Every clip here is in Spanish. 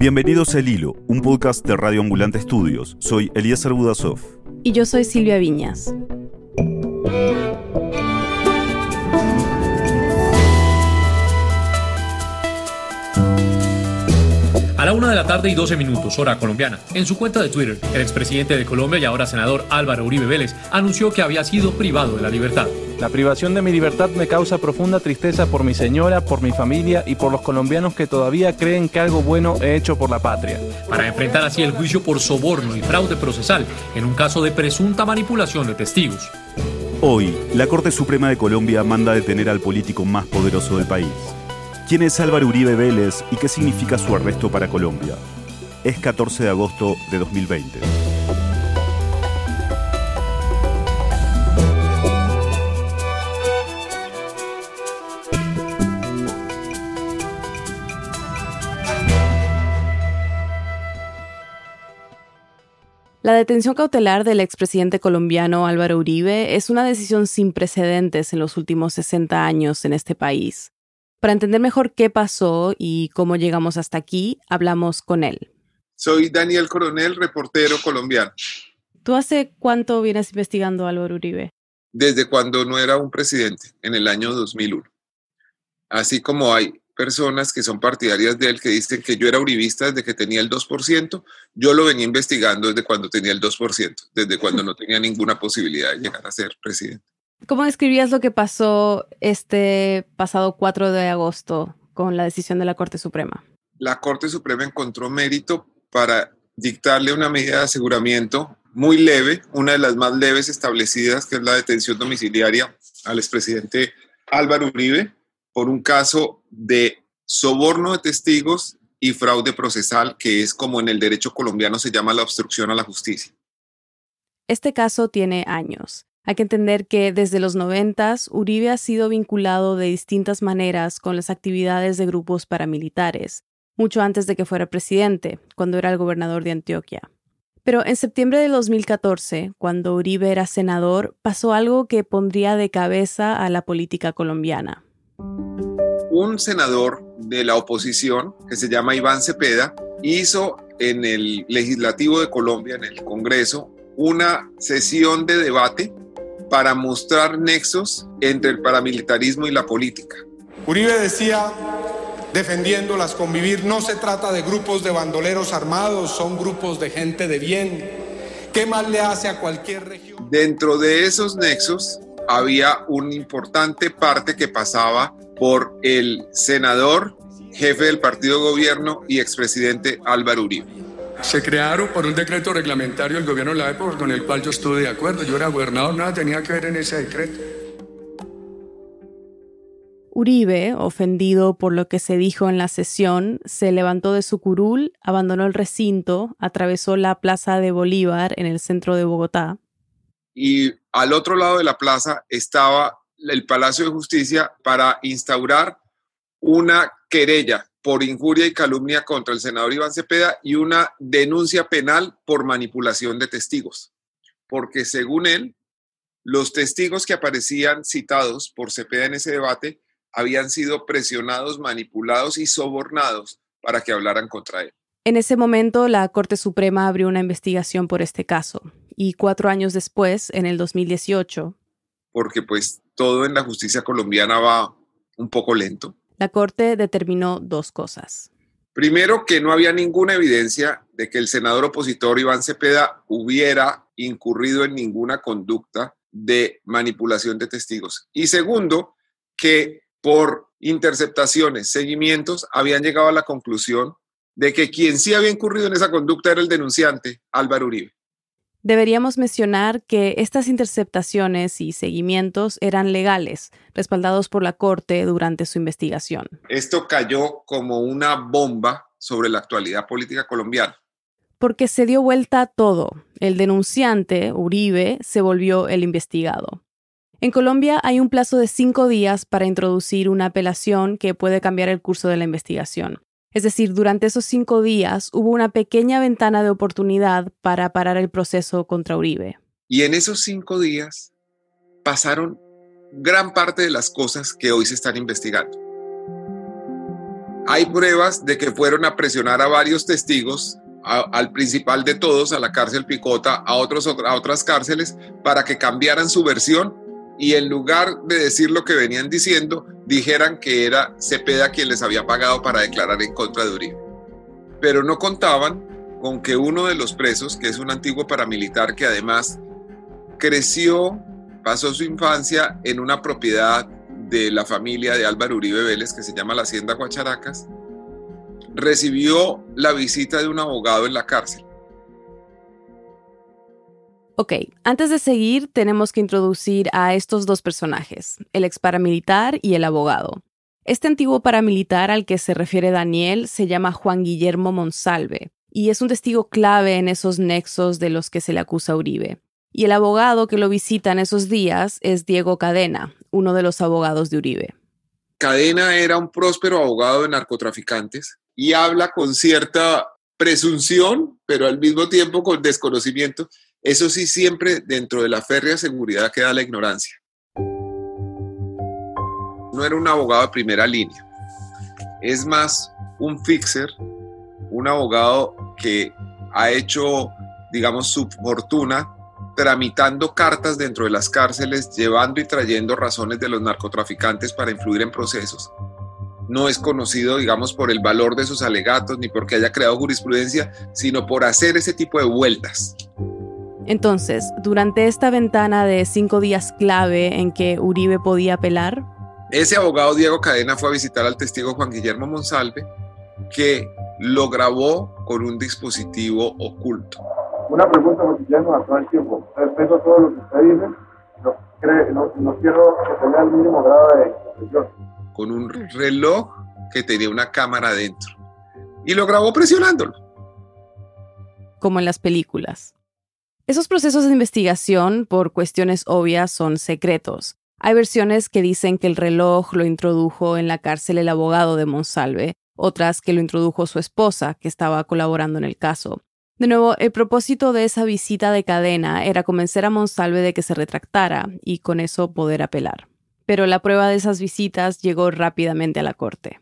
Bienvenidos a El Hilo, un podcast de Radio Ambulante Estudios. Soy Eliezer Budasov. Y yo soy Silvia Viñas. A la una de la tarde y 12 minutos, hora colombiana, en su cuenta de Twitter, el expresidente de Colombia y ahora senador Álvaro Uribe Vélez anunció que había sido privado de la libertad. La privación de mi libertad me causa profunda tristeza por mi señora, por mi familia y por los colombianos que todavía creen que algo bueno he hecho por la patria. Para enfrentar así el juicio por soborno y fraude procesal en un caso de presunta manipulación de testigos. Hoy, la Corte Suprema de Colombia manda detener al político más poderoso del país. ¿Quién es Álvaro Uribe Vélez y qué significa su arresto para Colombia? Es 14 de agosto de 2020. La detención cautelar del expresidente colombiano Álvaro Uribe es una decisión sin precedentes en los últimos 60 años en este país. Para entender mejor qué pasó y cómo llegamos hasta aquí, hablamos con él. Soy Daniel Coronel, reportero colombiano. ¿Tú hace cuánto vienes investigando a Álvaro Uribe? Desde cuando no era un presidente, en el año 2001. Así como hay personas que son partidarias de él que dicen que yo era uribista desde que tenía el 2%, yo lo venía investigando desde cuando tenía el 2%, desde cuando no tenía ninguna posibilidad de llegar a ser presidente. ¿Cómo describías lo que pasó este pasado 4 de agosto con la decisión de la Corte Suprema? La Corte Suprema encontró mérito para dictarle una medida de aseguramiento muy leve, una de las más leves establecidas, que es la detención domiciliaria al expresidente Álvaro Uribe por un caso de soborno de testigos y fraude procesal, que es como en el derecho colombiano se llama la obstrucción a la justicia. Este caso tiene años. Hay que entender que desde los noventas, Uribe ha sido vinculado de distintas maneras con las actividades de grupos paramilitares, mucho antes de que fuera presidente, cuando era el gobernador de Antioquia. Pero en septiembre de 2014, cuando Uribe era senador, pasó algo que pondría de cabeza a la política colombiana. Un senador de la oposición, que se llama Iván Cepeda, hizo en el legislativo de Colombia, en el Congreso, una sesión de debate para mostrar nexos entre el paramilitarismo y la política. Uribe decía, defendiéndolas convivir, no se trata de grupos de bandoleros armados, son grupos de gente de bien. ¿Qué mal le hace a cualquier región? Dentro de esos nexos había una importante parte que pasaba por el senador, jefe del partido de gobierno y expresidente Álvaro Uribe se crearon por un decreto reglamentario del gobierno de la época con el cual yo estuve de acuerdo. Yo era gobernador, nada tenía que ver en ese decreto. Uribe, ofendido por lo que se dijo en la sesión, se levantó de su curul, abandonó el recinto, atravesó la Plaza de Bolívar en el centro de Bogotá. Y al otro lado de la plaza estaba el Palacio de Justicia para instaurar una querella por injuria y calumnia contra el senador Iván Cepeda y una denuncia penal por manipulación de testigos, porque según él, los testigos que aparecían citados por Cepeda en ese debate habían sido presionados, manipulados y sobornados para que hablaran contra él. En ese momento, la Corte Suprema abrió una investigación por este caso y cuatro años después, en el 2018, porque pues todo en la justicia colombiana va un poco lento la Corte determinó dos cosas. Primero, que no había ninguna evidencia de que el senador opositor Iván Cepeda hubiera incurrido en ninguna conducta de manipulación de testigos. Y segundo, que por interceptaciones, seguimientos, habían llegado a la conclusión de que quien sí había incurrido en esa conducta era el denunciante, Álvaro Uribe. Deberíamos mencionar que estas interceptaciones y seguimientos eran legales, respaldados por la Corte durante su investigación. Esto cayó como una bomba sobre la actualidad política colombiana. Porque se dio vuelta todo. El denunciante, Uribe, se volvió el investigado. En Colombia hay un plazo de cinco días para introducir una apelación que puede cambiar el curso de la investigación. Es decir, durante esos cinco días hubo una pequeña ventana de oportunidad para parar el proceso contra Uribe. Y en esos cinco días pasaron gran parte de las cosas que hoy se están investigando. hay pruebas de que fueron a presionar a varios testigos, al principal de todos, a la cárcel Picota, a, otros, a otras cárceles, para que cambiaran su versión y en lugar de decir lo que venían diciendo, dijeran que era Cepeda quien les había pagado para declarar en contra de Uribe. Pero no contaban con que uno de los presos, que es un antiguo paramilitar que además creció, pasó su infancia en una propiedad de la familia de Álvaro Uribe Vélez, que se llama la Hacienda Guacharacas, recibió la visita de un abogado en la cárcel. Ok, antes de seguir tenemos que introducir a estos dos personajes, el ex paramilitar y el abogado. Este antiguo paramilitar al que se refiere Daniel se llama Juan Guillermo Monsalve y es un testigo clave en esos nexos de los que se le acusa a Uribe. Y el abogado que lo visita en esos días es Diego Cadena, uno de los abogados de Uribe. Cadena era un próspero abogado de narcotraficantes y habla con cierta presunción, pero al mismo tiempo con desconocimiento. Eso sí, siempre dentro de la férrea seguridad queda la ignorancia. No era un abogado de primera línea, es más un fixer, un abogado que ha hecho, digamos, su fortuna tramitando cartas dentro de las cárceles, llevando y trayendo razones de los narcotraficantes para influir en procesos. No es conocido, digamos, por el valor de sus alegatos ni porque haya creado jurisprudencia, sino por hacer ese tipo de vueltas. Entonces, durante esta ventana de cinco días clave en que Uribe podía apelar, ese abogado Diego Cadena fue a visitar al testigo Juan Guillermo Monsalve, que lo grabó con un dispositivo oculto una pregunta cotidiana a todo el tiempo. Respeto a todo lo que usted dice, no, cree, no, no quiero que tenga el mínimo grado de presión. Con un reloj que tenía una cámara adentro. Y lo grabó presionándolo. Como en las películas. Esos procesos de investigación, por cuestiones obvias, son secretos. Hay versiones que dicen que el reloj lo introdujo en la cárcel el abogado de Monsalve, otras que lo introdujo su esposa, que estaba colaborando en el caso. De nuevo, el propósito de esa visita de cadena era convencer a Monsalve de que se retractara y con eso poder apelar. Pero la prueba de esas visitas llegó rápidamente a la corte.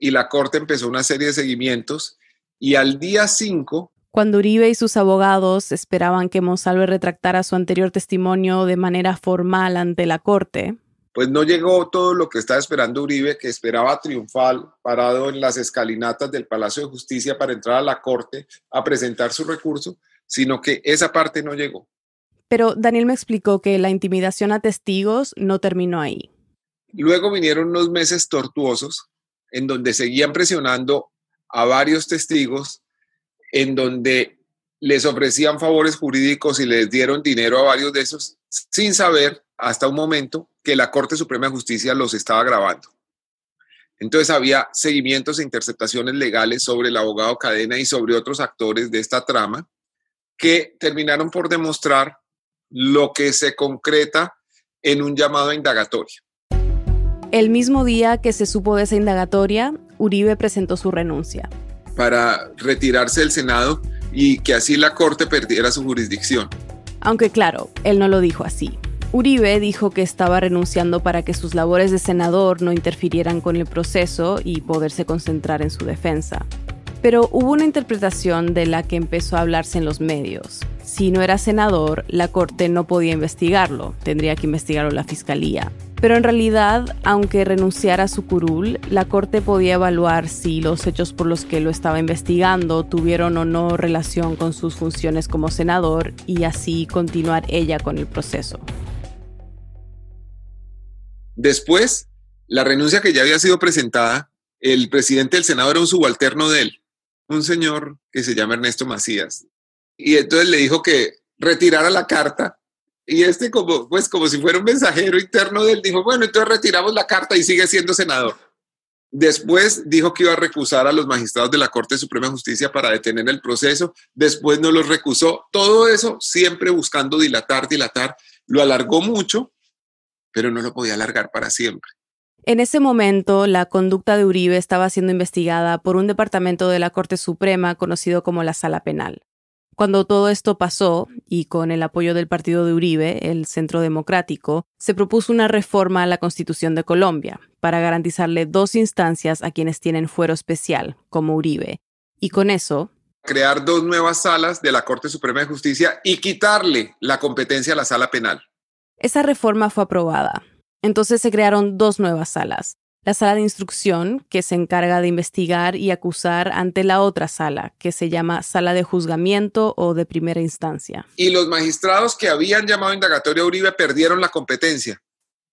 Y la corte empezó una serie de seguimientos y al día 5... Cuando Uribe y sus abogados esperaban que Monsalve retractara su anterior testimonio de manera formal ante la corte, pues no llegó todo lo que estaba esperando Uribe, que esperaba triunfal, parado en las escalinatas del Palacio de Justicia para entrar a la Corte a presentar su recurso, sino que esa parte no llegó. Pero Daniel me explicó que la intimidación a testigos no terminó ahí. Luego vinieron unos meses tortuosos en donde seguían presionando a varios testigos, en donde les ofrecían favores jurídicos y les dieron dinero a varios de esos sin saber hasta un momento que la Corte Suprema de Justicia los estaba grabando. Entonces había seguimientos e interceptaciones legales sobre el abogado Cadena y sobre otros actores de esta trama que terminaron por demostrar lo que se concreta en un llamado a indagatoria. El mismo día que se supo de esa indagatoria, Uribe presentó su renuncia. Para retirarse del Senado y que así la Corte perdiera su jurisdicción. Aunque claro, él no lo dijo así. Uribe dijo que estaba renunciando para que sus labores de senador no interfirieran con el proceso y poderse concentrar en su defensa. Pero hubo una interpretación de la que empezó a hablarse en los medios. Si no era senador, la Corte no podía investigarlo, tendría que investigarlo la Fiscalía. Pero en realidad, aunque renunciara a su curul, la Corte podía evaluar si los hechos por los que lo estaba investigando tuvieron o no relación con sus funciones como senador y así continuar ella con el proceso. Después, la renuncia que ya había sido presentada, el presidente del Senado era un subalterno de él, un señor que se llama Ernesto Macías. Y entonces le dijo que retirara la carta y este, como, pues, como si fuera un mensajero interno de él, dijo, bueno, entonces retiramos la carta y sigue siendo senador. Después dijo que iba a recusar a los magistrados de la Corte Suprema de Justicia para detener el proceso. Después no los recusó. Todo eso siempre buscando dilatar, dilatar. Lo alargó mucho, pero no lo podía alargar para siempre. En ese momento, la conducta de Uribe estaba siendo investigada por un departamento de la Corte Suprema conocido como la Sala Penal. Cuando todo esto pasó, y con el apoyo del partido de Uribe, el Centro Democrático, se propuso una reforma a la Constitución de Colombia para garantizarle dos instancias a quienes tienen fuero especial, como Uribe. Y con eso... Crear dos nuevas salas de la Corte Suprema de Justicia y quitarle la competencia a la sala penal. Esa reforma fue aprobada. Entonces se crearon dos nuevas salas, la sala de instrucción, que se encarga de investigar y acusar ante la otra sala, que se llama sala de juzgamiento o de primera instancia. Y los magistrados que habían llamado indagatorio a Uribe perdieron la competencia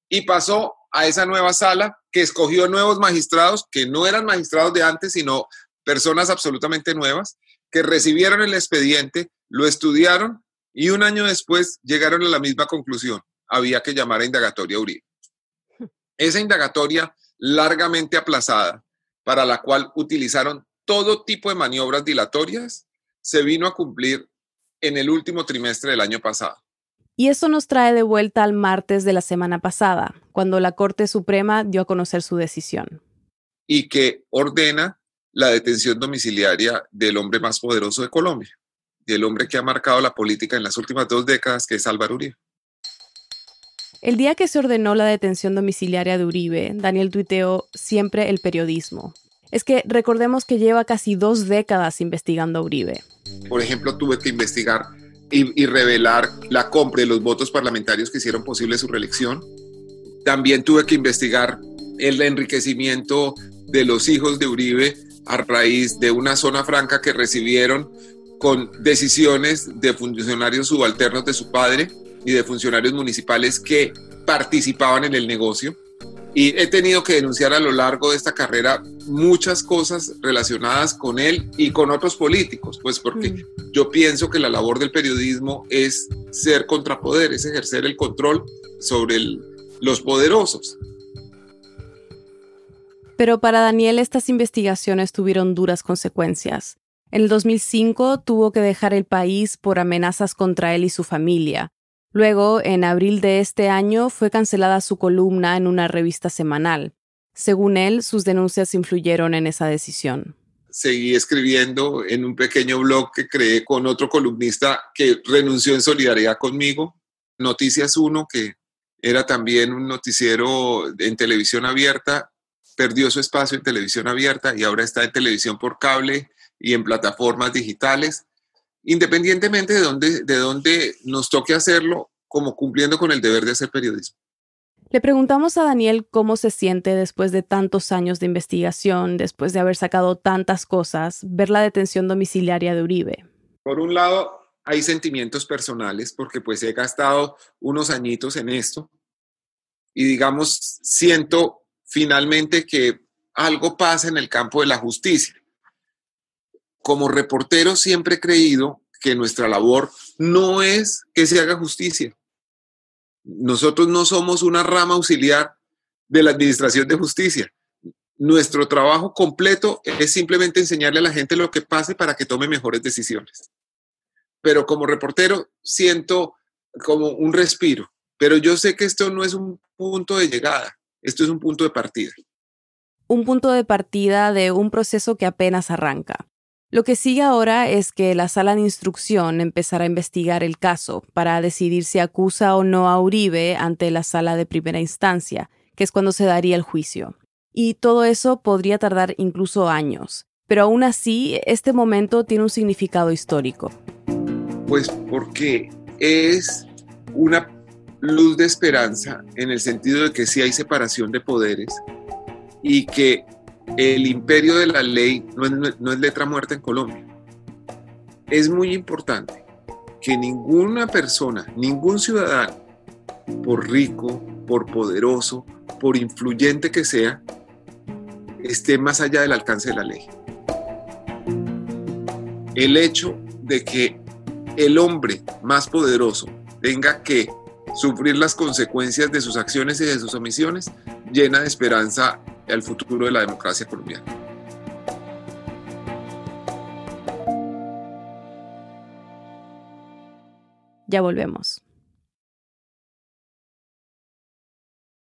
y pasó a esa nueva sala que escogió nuevos magistrados que no eran magistrados de antes, sino personas absolutamente nuevas, que recibieron el expediente, lo estudiaron y un año después llegaron a la misma conclusión. Había que llamar a indagatoria a Uribe. Esa indagatoria largamente aplazada, para la cual utilizaron todo tipo de maniobras dilatorias, se vino a cumplir en el último trimestre del año pasado. Y eso nos trae de vuelta al martes de la semana pasada, cuando la Corte Suprema dio a conocer su decisión. Y que ordena la detención domiciliaria del hombre más poderoso de Colombia, del hombre que ha marcado la política en las últimas dos décadas, que es Álvaro Uribe. El día que se ordenó la detención domiciliaria de Uribe, Daniel tuiteó siempre el periodismo. Es que recordemos que lleva casi dos décadas investigando Uribe. Por ejemplo, tuve que investigar y, revelar la compra de los votos parlamentarios que hicieron posible su reelección. También tuve que investigar el enriquecimiento de los hijos de Uribe a raíz de una zona franca que recibieron con decisiones de funcionarios subalternos de su padre y de funcionarios municipales que participaban en el negocio. Y he tenido que denunciar a lo largo de esta carrera muchas cosas relacionadas con él y con otros políticos, pues porque mm. yo pienso que la labor del periodismo es ser contrapoder, es ejercer el control sobre los poderosos. Pero para Daniel estas investigaciones tuvieron duras consecuencias. En el 2005 tuvo que dejar el país por amenazas contra él y su familia. Luego, en abril de este año, fue cancelada su columna en una revista semanal. Según él, sus denuncias influyeron en esa decisión. Seguí escribiendo en un pequeño blog que creé con otro columnista que renunció en solidaridad conmigo, Noticias 1, que era también un noticiero en televisión abierta, perdió su espacio en televisión abierta y ahora está en televisión por cable y en plataformas digitales independientemente de dónde, de dónde nos toque hacerlo, como cumpliendo con el deber de hacer periodismo. Le preguntamos a Daniel cómo se siente después de tantos años de investigación, después de haber sacado tantas cosas, ver la detención domiciliaria de Uribe. Por un lado, hay sentimientos personales porque pues he gastado unos añitos en esto y digamos, siento finalmente que algo pasa en el campo de la justicia como reportero siempre he creído que nuestra labor no es que se haga justicia. Nosotros no somos una rama auxiliar de la Administración de Justicia. Nuestro trabajo completo es simplemente enseñarle a la gente lo que pase para que tome mejores decisiones. Pero como reportero siento como un respiro, pero yo sé que esto no es un punto de llegada, esto es un punto de partida. Un punto de partida de un proceso que apenas arranca. Lo que sigue ahora es que la sala de instrucción empezará a investigar el caso para decidir si acusa o no a Uribe ante la sala de primera instancia, que es cuando se daría el juicio. Y todo eso podría tardar incluso años. Pero aún así, este momento tiene un significado histórico. Pues porque es una luz de esperanza en el sentido de que sí hay separación de poderes y que el imperio de la ley no es, letra muerta en Colombia. Es muy importante que ninguna persona, ningún ciudadano, por rico, por poderoso, por influyente que sea, esté más allá del alcance de la ley. El hecho de que el hombre más poderoso tenga que sufrir las consecuencias de sus acciones y de sus omisiones llena de esperanza el futuro de la democracia colombiana. Ya volvemos.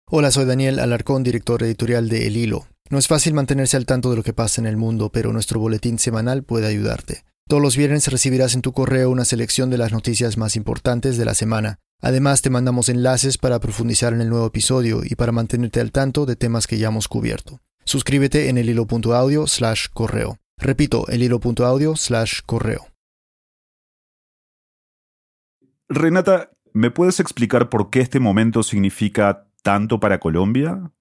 Hola, soy Daniel Alarcón, director editorial de El Hilo. No es fácil mantenerse al tanto de lo que pasa en el mundo, pero nuestro boletín semanal puede ayudarte. Todos los viernes recibirás en tu correo una selección de las noticias más importantes de la semana. Además, te mandamos enlaces para profundizar en el nuevo episodio y para mantenerte al tanto de temas que ya hemos cubierto. Suscríbete en el hilo.audio slash correo. Repito, el hilo.audio slash correo. Renata, ¿me puedes explicar por qué este momento significa tanto para Colombia?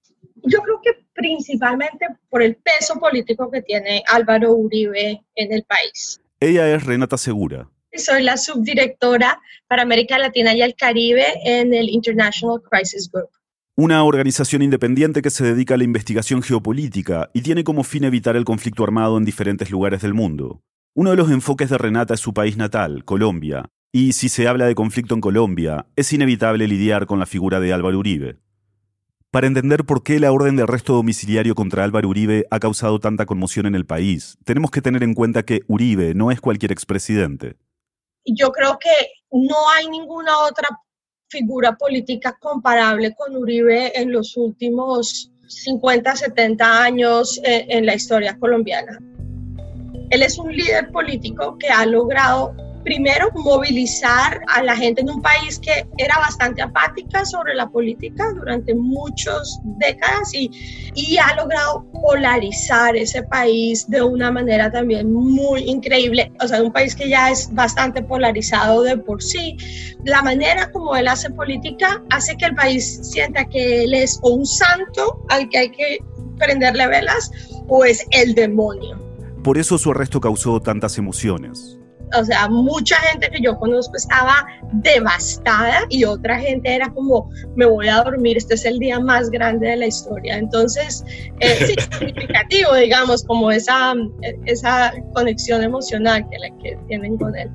Yo creo que principalmente por el peso político que tiene Álvaro Uribe en el país. Ella es Renata Segura. Soy la subdirectora para América Latina y el Caribe en el International Crisis Group. Una organización independiente que se dedica a la investigación geopolítica y tiene como fin evitar el conflicto armado en diferentes lugares del mundo. Uno de los enfoques de Renata es su país natal, Colombia, y si se habla de conflicto en Colombia, es inevitable lidiar con la figura de Álvaro Uribe. Para entender por qué la orden de arresto domiciliario contra Álvaro Uribe ha causado tanta conmoción en el país, tenemos que tener en cuenta que Uribe no es cualquier expresidente. Yo creo que no hay ninguna otra figura política comparable con Uribe en los últimos 50, 70 años eh, en, la historia colombiana. Él es un líder político que ha logrado primero movilizar a la gente en un país que era bastante apática sobre la política durante muchas décadas y, y ha logrado polarizar ese país de una manera también muy increíble. O sea, un país que ya es bastante polarizado de por sí. La manera como él hace política hace que el país sienta que él es un santo al que hay que prenderle velas o es el demonio. Por eso su arresto causó tantas emociones o sea, mucha gente que yo conozco estaba devastada y otra gente era como, me voy a dormir, este es el día más grande de la historia. Entonces, eh, sí, significativo, digamos, como esa, esa conexión emocional que, la, que tienen con él.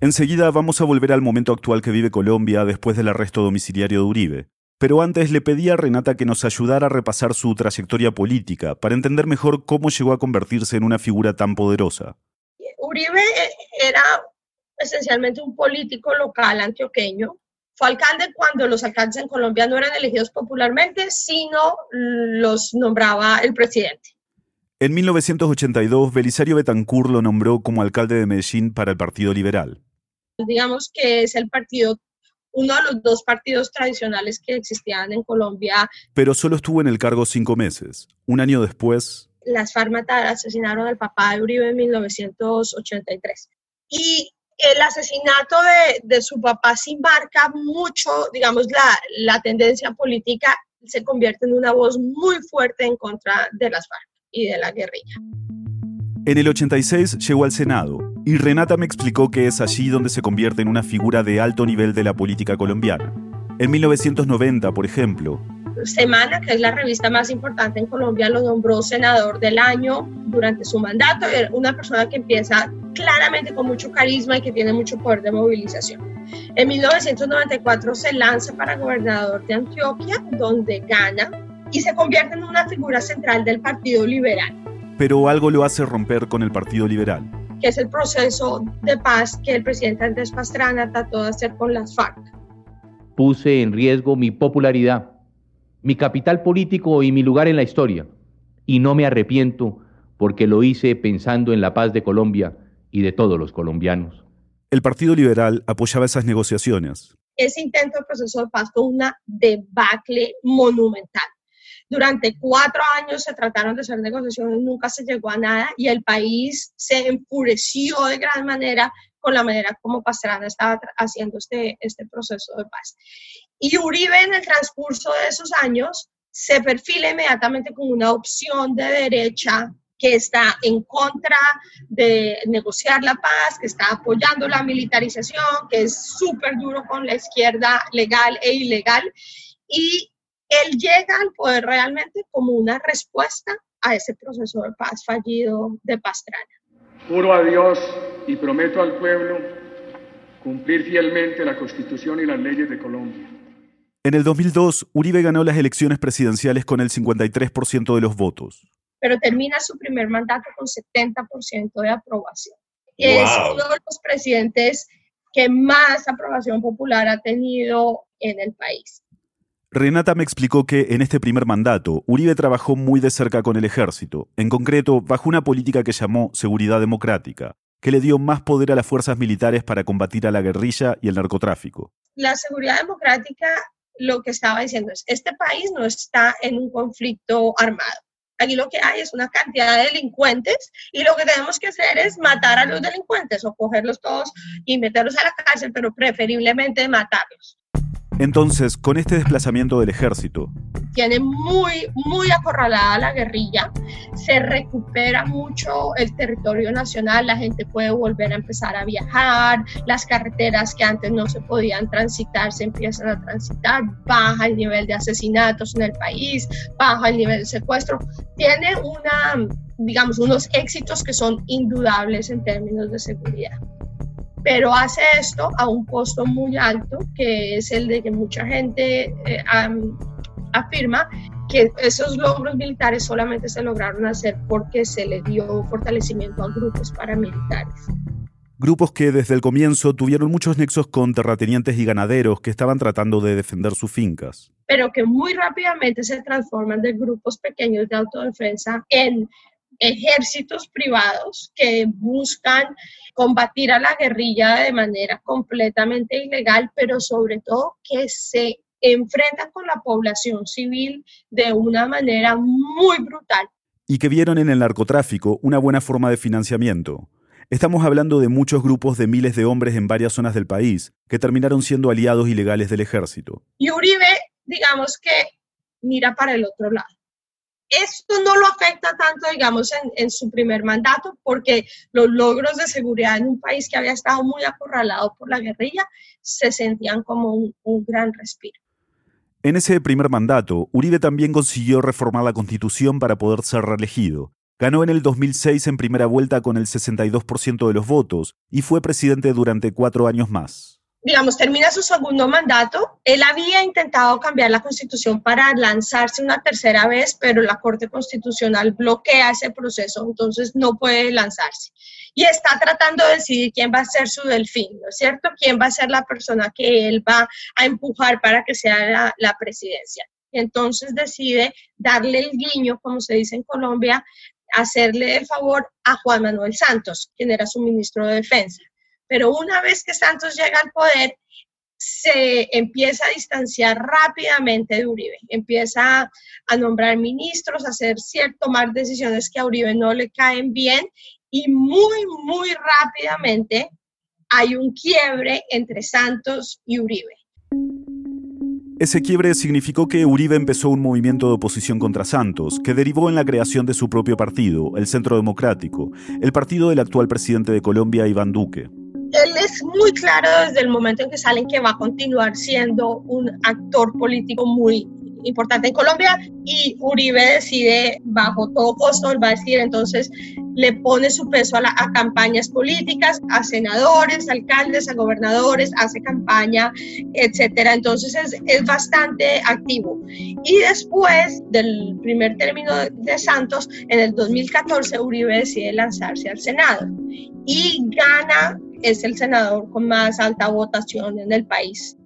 Enseguida vamos a volver al momento actual que vive Colombia después del arresto domiciliario de Uribe. Pero antes le pedí a Renata que nos ayudara a repasar su trayectoria política para entender mejor cómo llegó a convertirse en una figura tan poderosa. Uribe eh, era esencialmente un político local antioqueño. Fue alcalde cuando los alcaldes en Colombia no eran elegidos popularmente, sino los nombraba el presidente. En 1982, Belisario Betancur lo nombró como alcalde de Medellín para el Partido Liberal. Digamos que es el partido uno de los dos partidos tradicionales que existían en Colombia. Pero solo estuvo en el cargo cinco meses. Un año después... Las FARC asesinaron al papá de Uribe en 1983. Y el asesinato de, de su papá sin marca mucho, digamos, la, la tendencia política se convierte en una voz muy fuerte en contra de las FARC y de la guerrilla. En el 86 llegó al Senado y Renata me explicó que es allí donde se convierte en una figura de alto nivel de la política colombiana. En 1990, por ejemplo, Semana, que es la revista más importante en Colombia, lo nombró senador del año durante su mandato. Era una persona que empieza claramente con mucho carisma y que tiene mucho poder de movilización. En 1994 se lanza para gobernador de Antioquia, donde gana y se convierte en una figura central del Partido Liberal pero algo lo hace romper con el Partido Liberal. Que es el proceso de paz que el presidente Andrés Pastrana trató de hacer con las FARC. Puse en riesgo mi popularidad, mi capital político y mi lugar en la historia, y no me arrepiento porque lo hice pensando en la paz de Colombia y de todos los colombianos. El Partido Liberal apoyaba esas negociaciones. Ese intento de proceso de paz fue una debacle monumental. Durante cuatro años se trataron de hacer negociaciones, nunca se llegó a nada y el país se enfureció de gran manera con la manera como Pastrana estaba haciendo este, este proceso de paz. Y Uribe en el transcurso de esos años se perfila inmediatamente como una opción de derecha que está en contra de negociar la paz, que está apoyando la militarización, que es súper duro con la izquierda legal e ilegal. Y él llega al poder realmente como una respuesta a ese proceso de paz fallido de Pastrana. Juro a Dios y prometo al pueblo cumplir fielmente la Constitución y las leyes de Colombia. En el 2002, Uribe ganó las elecciones presidenciales con el 53% de los votos. Pero termina su primer mandato con 70% de aprobación. Es uno de los presidentes que más aprobación popular ha tenido en el país. Renata me explicó que en este primer mandato Uribe trabajó muy de cerca con el ejército, en concreto bajo una política que llamó seguridad democrática, que le dio más poder a las fuerzas militares para combatir a la guerrilla y el narcotráfico. La seguridad democrática lo que estaba diciendo es, este país no está en un conflicto armado. Aquí lo que hay es una cantidad de delincuentes y lo que tenemos que hacer es matar a los delincuentes o cogerlos todos y meterlos a la cárcel, pero preferiblemente matarlos. Entonces, con este desplazamiento del ejército, tiene muy, muy acorralada la guerrilla, se recupera mucho el territorio nacional, la gente puede volver a empezar a viajar, las carreteras que antes no se podían transitar se empiezan a transitar, baja el nivel de asesinatos en el país, baja el nivel de secuestro, tiene una, digamos, unos éxitos que son indudables en términos de seguridad pero hace esto a un costo muy alto, que es el de que mucha gente eh, afirma que esos logros militares solamente se lograron hacer porque se le dio fortalecimiento a grupos paramilitares. Grupos que desde el comienzo tuvieron muchos nexos con terratenientes y ganaderos que estaban tratando de defender sus fincas. Pero que muy rápidamente se transforman de grupos pequeños de autodefensa en ejércitos privados que buscan combatir a la guerrilla de manera completamente ilegal, pero sobre todo que se enfrentan con la población civil de una manera muy brutal. Y que vieron en el narcotráfico una buena forma de financiamiento. Estamos hablando de muchos grupos de miles de hombres en varias zonas del país que terminaron siendo aliados ilegales del ejército. Y Uribe, digamos que mira para el otro lado esto no lo afecta tanto, digamos, en, su primer mandato, porque los logros de seguridad en un país que había estado muy acorralado por la guerrilla se sentían como un, un gran respiro. En ese primer mandato, Uribe también consiguió reformar la constitución para poder ser reelegido. Ganó en el 2006 en primera vuelta con el 62% de los votos y fue presidente durante cuatro años más digamos, termina su segundo mandato. Él había intentado cambiar la constitución para lanzarse una tercera vez, pero la Corte Constitucional bloquea ese proceso, entonces no puede lanzarse. Y está tratando de decidir quién va a ser su delfín, ¿no es cierto? ¿Quién va a ser la persona que él va a empujar para que sea la, la presidencia? Entonces decide darle el guiño, como se dice en Colombia, hacerle el favor a Juan Manuel Santos, quien era su ministro de Defensa pero una vez que Santos llega al poder, se empieza a distanciar rápidamente de Uribe, empieza a nombrar ministros, a hacer cierto, tomar decisiones que a Uribe no le caen bien y muy, muy rápidamente hay un quiebre entre Santos y Uribe. Ese quiebre significó que Uribe empezó un movimiento de oposición contra Santos, que derivó en la creación de su propio partido, el Centro Democrático, el partido del actual presidente de Colombia, Iván Duque él es muy claro desde el momento en que salen que va a continuar siendo un actor político muy importante en Colombia y Uribe decide bajo todo costo, él va a decir entonces le pone su peso a, a campañas políticas, a senadores, alcaldes, a gobernadores, hace campaña, etcétera. Entonces es, es bastante activo. Y después del primer término de Santos, en el 2014, Uribe decide lanzarse al Senado y gana es el senador con más alta votación en el país.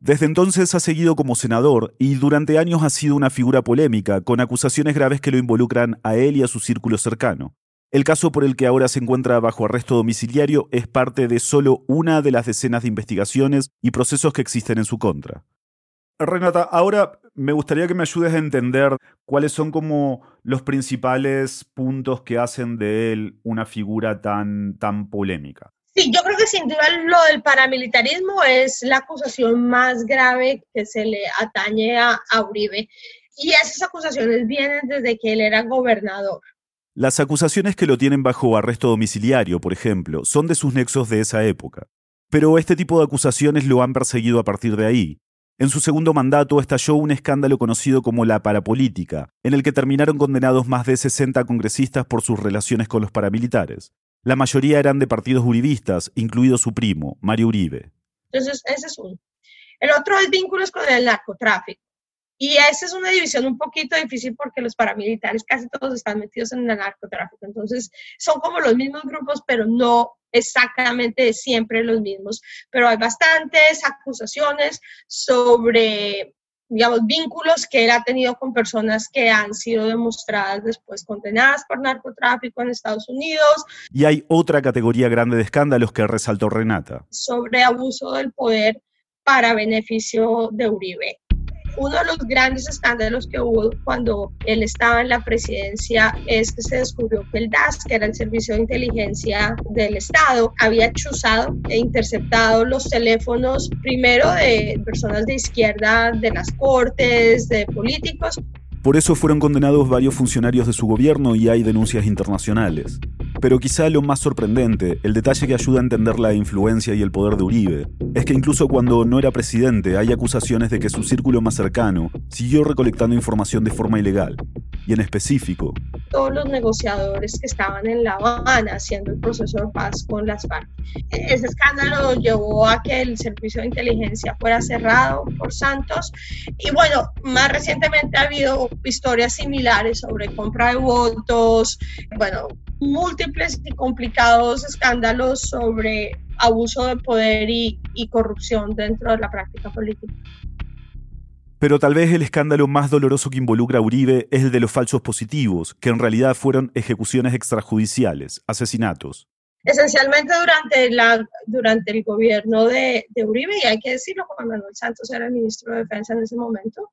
Desde entonces ha seguido como senador y durante años ha sido una figura polémica, con acusaciones graves que lo involucran a él y a su círculo cercano. El caso por el que ahora se encuentra bajo arresto domiciliario es parte de solo una de las decenas de investigaciones y procesos que existen en su contra. Renata, ahora me gustaría que me ayudes a entender cuáles son como los principales puntos que hacen de él una figura tan, tan polémica. Sí, yo creo que sin duda lo del paramilitarismo es la acusación más grave que se le atañe a, a Uribe. Y esas acusaciones vienen desde que él era gobernador. Las acusaciones que lo tienen bajo arresto domiciliario, por ejemplo, son de sus nexos de esa época. Pero este tipo de acusaciones lo han perseguido a partir de ahí, en su segundo mandato estalló un escándalo conocido como la parapolítica, en el que terminaron condenados más de 60 congresistas por sus relaciones con los paramilitares. La mayoría eran de partidos uribistas, incluido su primo, Mario Uribe. Entonces, ese es uno. El otro es vínculos con el narcotráfico. Y esa es una división un poquito difícil porque los paramilitares casi todos están metidos en el narcotráfico. Entonces, son como los mismos grupos, pero no exactamente siempre los mismos. Pero hay bastantes acusaciones sobre digamos, vínculos que él ha tenido con personas que han sido demostradas después condenadas por narcotráfico en Estados Unidos. Y hay otra categoría grande de escándalos que resaltó Renata. Sobre abuso del poder para beneficio de Uribe uno de los grandes escándalos que hubo cuando él estaba en la presidencia es que se descubrió que el DAS, que era el Servicio de Inteligencia del Estado, había chuzado e interceptado los teléfonos primero de personas de izquierda de las cortes, de políticos. Por eso fueron condenados varios funcionarios de su gobierno y hay denuncias internacionales. Pero quizá lo más sorprendente, el detalle que ayuda a entender la influencia y el poder de Uribe, es que incluso cuando no era presidente hay acusaciones de que su círculo más cercano siguió recolectando información de forma ilegal. Y en específico, todos los negociadores que estaban en La Habana haciendo el proceso de paz con las FARC. Ese escándalo llevó a que el servicio de inteligencia fuera cerrado por Santos y bueno, más recientemente ha habido historias similares sobre compra de votos, bueno, múltiples y complicados escándalos sobre abuso de poder y, y corrupción dentro de la práctica política. Pero tal vez el escándalo más doloroso que involucra a Uribe es el de los falsos positivos, que en realidad fueron ejecuciones extrajudiciales, asesinatos. Esencialmente durante, la, durante el gobierno de, de Uribe, y hay que decirlo, Juan Manuel Santos era el ministro de Defensa en ese momento,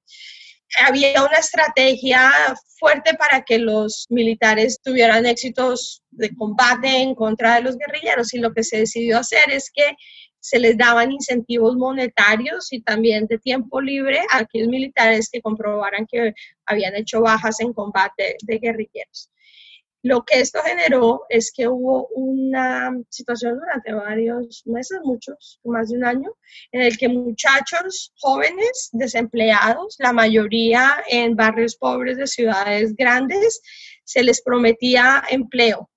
había una estrategia fuerte para que los militares tuvieran éxitos de combate en contra de los guerrilleros y lo que se decidió hacer es que se les daban incentivos monetarios y también de tiempo libre a aquellos militares que comprobaran que habían hecho bajas en combate de guerrilleros. Lo que esto generó es que hubo una situación durante varios meses, muchos, más de un año, en el que muchachos jóvenes desempleados, la mayoría en barrios pobres de ciudades grandes, se les prometía empleo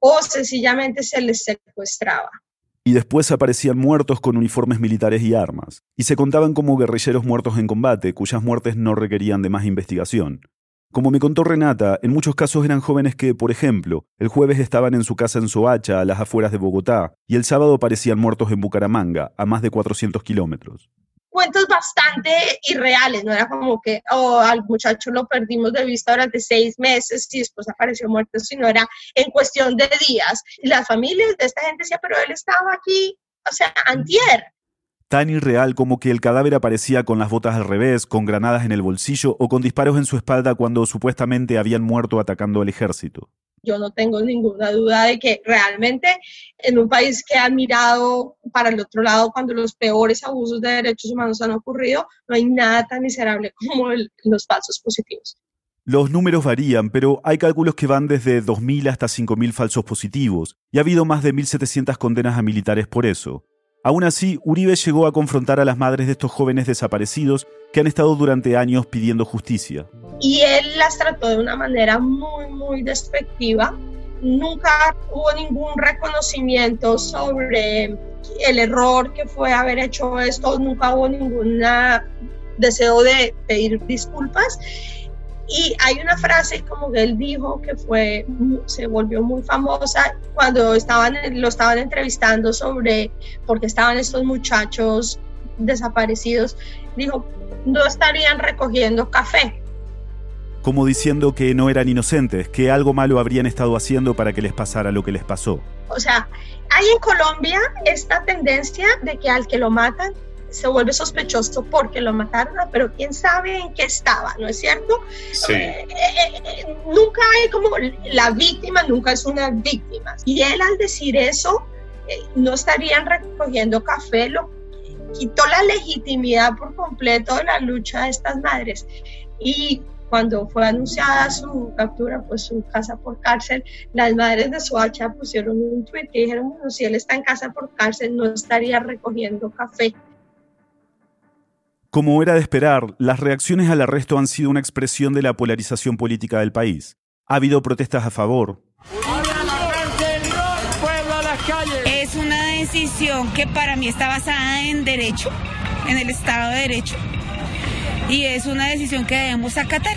o sencillamente se les secuestraba y después aparecían muertos con uniformes militares y armas, y se contaban como guerrilleros muertos en combate, cuyas muertes no requerían de más investigación. Como me contó Renata, en muchos casos eran jóvenes que, por ejemplo, el jueves estaban en su casa en Soacha, a las afueras de Bogotá, y el sábado aparecían muertos en Bucaramanga, a más de 400 kilómetros cuentos bastante irreales, no era como que oh, al muchacho lo perdimos de vista durante seis meses y después apareció muerto, sino era en cuestión de días. Y las familias de esta gente decían, pero él estaba aquí, o sea, antier. Tan irreal como que el cadáver aparecía con las botas al revés, con granadas en el bolsillo o con disparos en su espalda cuando supuestamente habían muerto atacando al ejército yo no tengo ninguna duda de que realmente en un país que ha mirado para el otro lado cuando los peores abusos de derechos humanos han ocurrido, no hay nada tan miserable como los falsos positivos. Los números varían, pero hay cálculos que van desde 2.000 hasta 5.000 falsos positivos, y ha habido más de 1.700 condenas a militares por eso. Aún así, Uribe llegó a confrontar a las madres de estos jóvenes desaparecidos que han estado durante años pidiendo justicia. Y él las trató de una manera muy, muy despectiva. Nunca hubo ningún reconocimiento sobre el error que fue haber hecho esto, nunca hubo ningún deseo de pedir disculpas. Y hay una frase como que él dijo que fue, se volvió muy famosa cuando estaban, lo estaban entrevistando sobre por qué estaban estos muchachos desaparecidos. Dijo, no estarían recogiendo café. Como diciendo que no eran inocentes, que algo malo habrían estado haciendo para que les pasara lo que les pasó. O sea, hay en Colombia esta tendencia de que al que lo matan se vuelve sospechoso porque lo mataron, pero quién sabe en qué estaba, ¿no es cierto? Sí. Eh, eh, eh, nunca hay como la víctima, nunca es una víctima. Y él al decir eso, no estarían recogiendo café, lo quitó la legitimidad por completo de la lucha de estas madres. Y cuando fue anunciada su captura, pues su casa por cárcel, las madres de Soacha pusieron un tweet y dijeron, bueno, si él está en casa por cárcel, no estaría recogiendo café. Como era de esperar, las reacciones al arresto han sido una expresión de la polarización política del país. Ha habido protestas a favor. Es una decisión que para mí está basada en derecho, en el Estado de Derecho, y es una decisión que debemos acatar.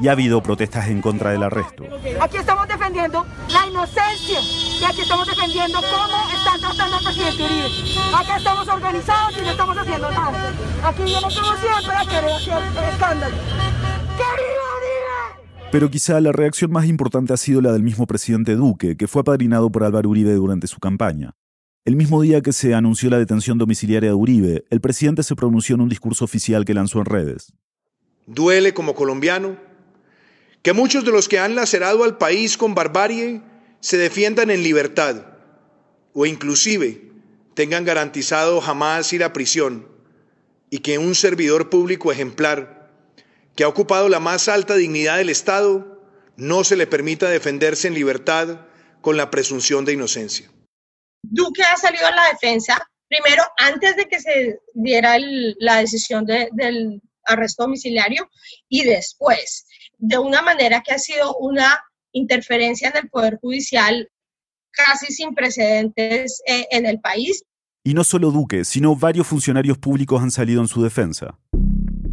Y ha habido protestas en contra del arresto. Aquí estamos defendiendo la inocencia y aquí estamos defendiendo cómo están tratando al presidente Uribe. Acá estamos organizados y no estamos haciendo nada. Aquí vienen como siempre a querer hacer escándalo. Pero quizá la reacción más importante ha sido la del mismo presidente Duque, que fue apadrinado por Álvaro Uribe durante su campaña. El mismo día que se anunció la detención domiciliaria de Uribe, el presidente se pronunció en un discurso oficial que lanzó en redes. Duele como colombiano que muchos de los que han lacerado al país con barbarie se defiendan en libertad o inclusive tengan garantizado jamás ir a prisión y que un servidor público ejemplar que ha ocupado la más alta dignidad del Estado no se le permita defenderse en libertad con la presunción de inocencia. Duque ha salido a la defensa, primero antes de que se diera la decisión del arresto domiciliario y después, de una manera que ha sido una interferencia en el Poder Judicial casi sin precedentes eh, en el país. Y no solo Duque, sino varios funcionarios públicos han salido en su defensa.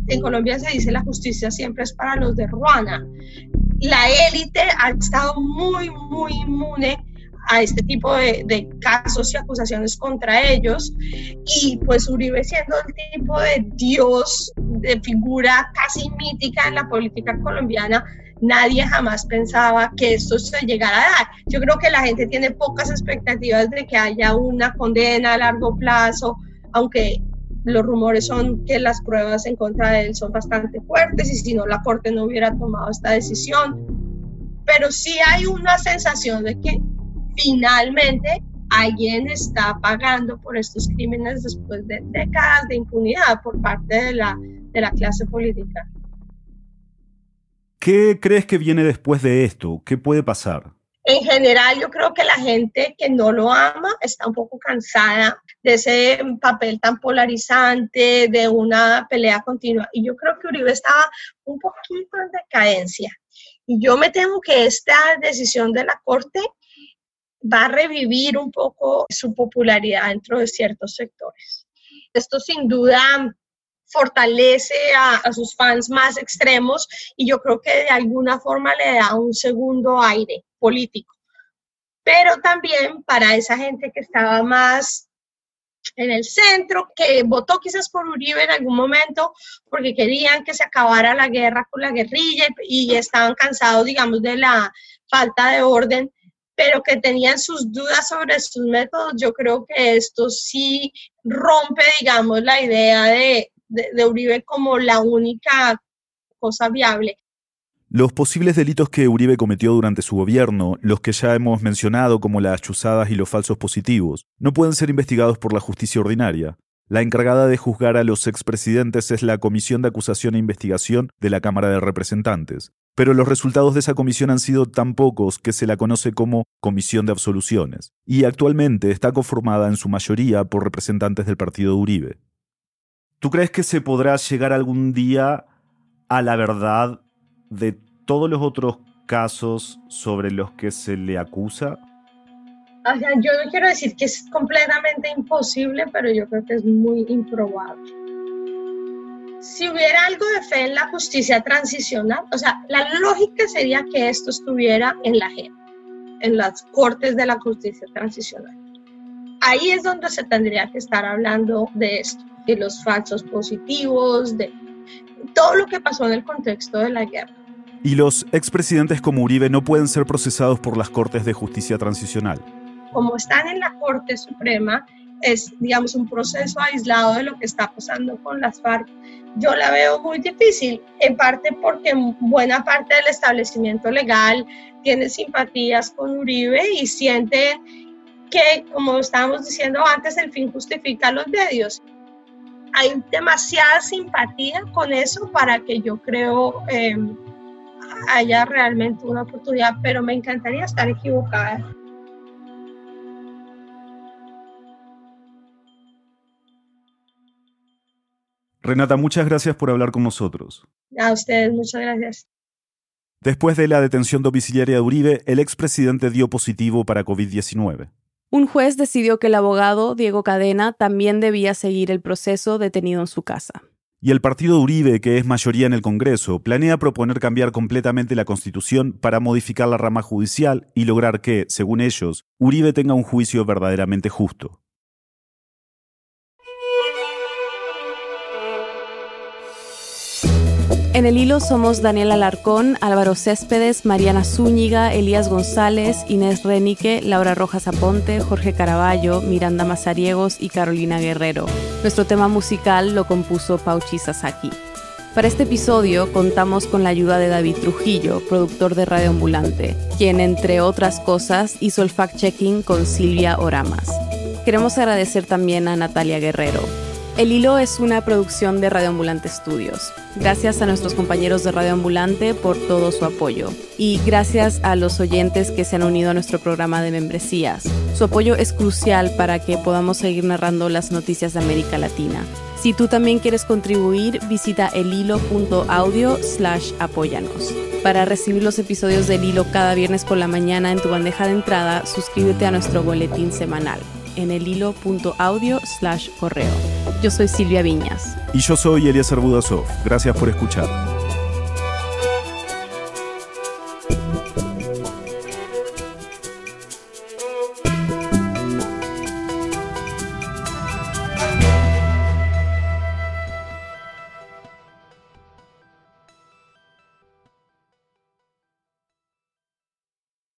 En Colombia se dice la justicia siempre es para los de Ruana. La élite ha estado muy, muy inmune a este tipo de, de, casos y acusaciones contra ellos. Y pues Uribe siendo el tipo de dios, de figura casi mítica en la política colombiana, nadie jamás pensaba que esto se llegara a dar. Yo creo que la gente tiene pocas expectativas de que haya una condena a largo plazo, aunque los rumores son que las pruebas en contra de él son bastante fuertes y si no la Corte no hubiera tomado esta decisión. Pero sí hay una sensación de que finalmente alguien está pagando por estos crímenes después de décadas de impunidad por parte de la, de la clase política. ¿Qué crees que viene después de esto? ¿Qué puede pasar? En general, yo creo que la gente que no lo ama está un poco cansada de ese papel tan polarizante, de una pelea continua. Y yo creo que Uribe estaba un poquito en decadencia. Y yo me temo que esta decisión de la Corte va a revivir un poco su popularidad dentro de ciertos sectores. Esto sin duda fortalece a, sus fans más extremos y yo creo que de alguna forma le da un segundo aire político. Pero también para esa gente que estaba más en el centro, que votó quizás por Uribe en algún momento porque querían que se acabara la guerra con la guerrilla y estaban cansados, digamos, de la falta de orden, pero que tenían sus dudas sobre sus métodos, yo creo que esto sí rompe, digamos, la idea de, de, Uribe como la única cosa viable. Los posibles delitos que Uribe cometió durante su gobierno, los que ya hemos mencionado como las chuzadas y los falsos positivos, no pueden ser investigados por la justicia ordinaria. La encargada de juzgar a los expresidentes es la Comisión de Acusación e Investigación de la Cámara de Representantes, pero los resultados de esa comisión han sido tan pocos que se la conoce como Comisión de Absoluciones, y actualmente está conformada en su mayoría por representantes del partido Uribe. ¿Tú crees que se podrá llegar algún día a la verdad de todos los otros casos sobre los que se le acusa? yo no quiero decir que es completamente imposible, pero yo creo que es muy improbable si hubiera algo de fe en la justicia transicional, o sea, la lógica sería que esto estuviera en la JEP, en las cortes de la justicia transicional. Ahí es donde se tendría que estar hablando de esto, de los falsos positivos, de todo lo que pasó en el contexto de la guerra. Y los expresidentes como Uribe no pueden ser procesados por las cortes de justicia transicional. Como están en la Corte Suprema, es, digamos, un proceso aislado de lo que está pasando con las FARC. Yo la veo muy difícil, en parte porque buena parte del establecimiento legal tiene simpatías con Uribe y siente que, como estábamos diciendo antes, el fin justifica los medios. Hay demasiada simpatía con eso para que yo creo eh, haya realmente una oportunidad, pero me encantaría estar equivocada. Renata, muchas gracias por hablar con nosotros. A ustedes, muchas gracias. Después de la detención domiciliaria de Uribe, el expresidente dio positivo para COVID-19. Un juez decidió que el abogado, Diego Cadena, también debía seguir el proceso detenido en su casa. Y el partido Uribe, que es mayoría en el Congreso, planea proponer cambiar completamente la Constitución para modificar la rama judicial y lograr que, según ellos, Uribe tenga un juicio verdaderamente justo. En el hilo somos Daniel Alarcón, Álvaro Céspedes, Mariana Zúñiga, Elías González, Inés Renique, Laura Rojas Aponte, Jorge Caraballo, Miranda Mazariegos y Carolina Guerrero. Nuestro tema musical lo compuso Pauchi Sasaki. Para este episodio contamos con la ayuda de David Trujillo, productor de Radio Ambulante, quien entre otras cosas hizo el fact-checking con Silvia Oramas. Queremos agradecer también a Natalia Guerrero, el Hilo es una producción de Radio Ambulante Studios. Gracias a nuestros compañeros de Radio Ambulante por todo su apoyo. Y gracias a los oyentes que se han unido a nuestro programa de membresías. Su apoyo es crucial para que podamos seguir narrando las noticias de América Latina. Si tú también quieres contribuir, visita elhilo.audio slash apóyanos. Para recibir los episodios del Hilo cada viernes por la mañana en tu bandeja de entrada, suscríbete a nuestro boletín semanal en el hilo.audio slash correo. Yo soy Silvia Viñas. Y yo soy Elías Budasov. Gracias por escuchar.